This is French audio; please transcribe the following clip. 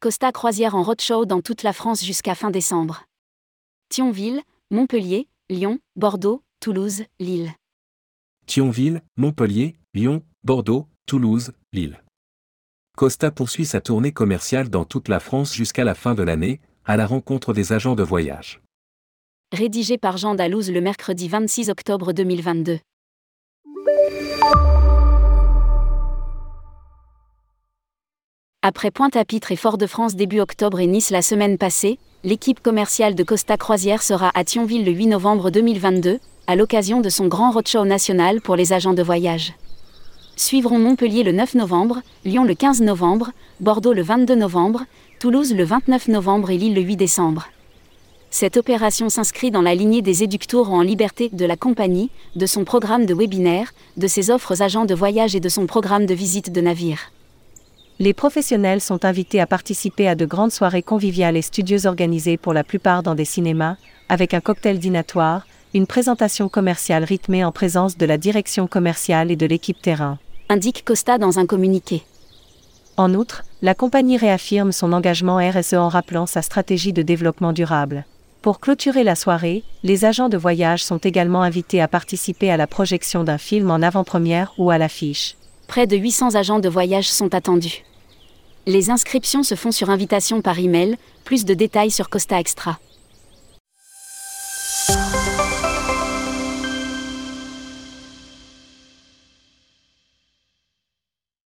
Costa Croisière en roadshow dans toute la France jusqu'à fin décembre. Thionville, Montpellier, Lyon, Bordeaux, Toulouse, Lille. Thionville, Montpellier, Lyon, Bordeaux, Toulouse, Lille. Costa poursuit sa tournée commerciale dans toute la France jusqu'à la fin de l'année, à la rencontre des agents de voyage. Rédigé par Jean Dalouse le mercredi 26 octobre 2022. Après Pointe-à-Pitre et Fort-de-France début octobre et Nice la semaine passée, l'équipe commerciale de Costa Croisière sera à Thionville le 8 novembre 2022, à l'occasion de son grand roadshow national pour les agents de voyage. Suivront Montpellier le 9 novembre, Lyon le 15 novembre, Bordeaux le 22 novembre, Toulouse le 29 novembre et Lille le 8 décembre. Cette opération s'inscrit dans la lignée des éductours en liberté de la compagnie, de son programme de webinaire, de ses offres agents de voyage et de son programme de visite de navire. Les professionnels sont invités à participer à de grandes soirées conviviales et studieuses organisées pour la plupart dans des cinémas, avec un cocktail dînatoire, une présentation commerciale rythmée en présence de la direction commerciale et de l'équipe terrain. Indique Costa dans un communiqué. En outre, la compagnie réaffirme son engagement RSE en rappelant sa stratégie de développement durable. Pour clôturer la soirée, les agents de voyage sont également invités à participer à la projection d'un film en avant-première ou à l'affiche. Près de 800 agents de voyage sont attendus. Les inscriptions se font sur invitation par email, plus de détails sur Costa Extra.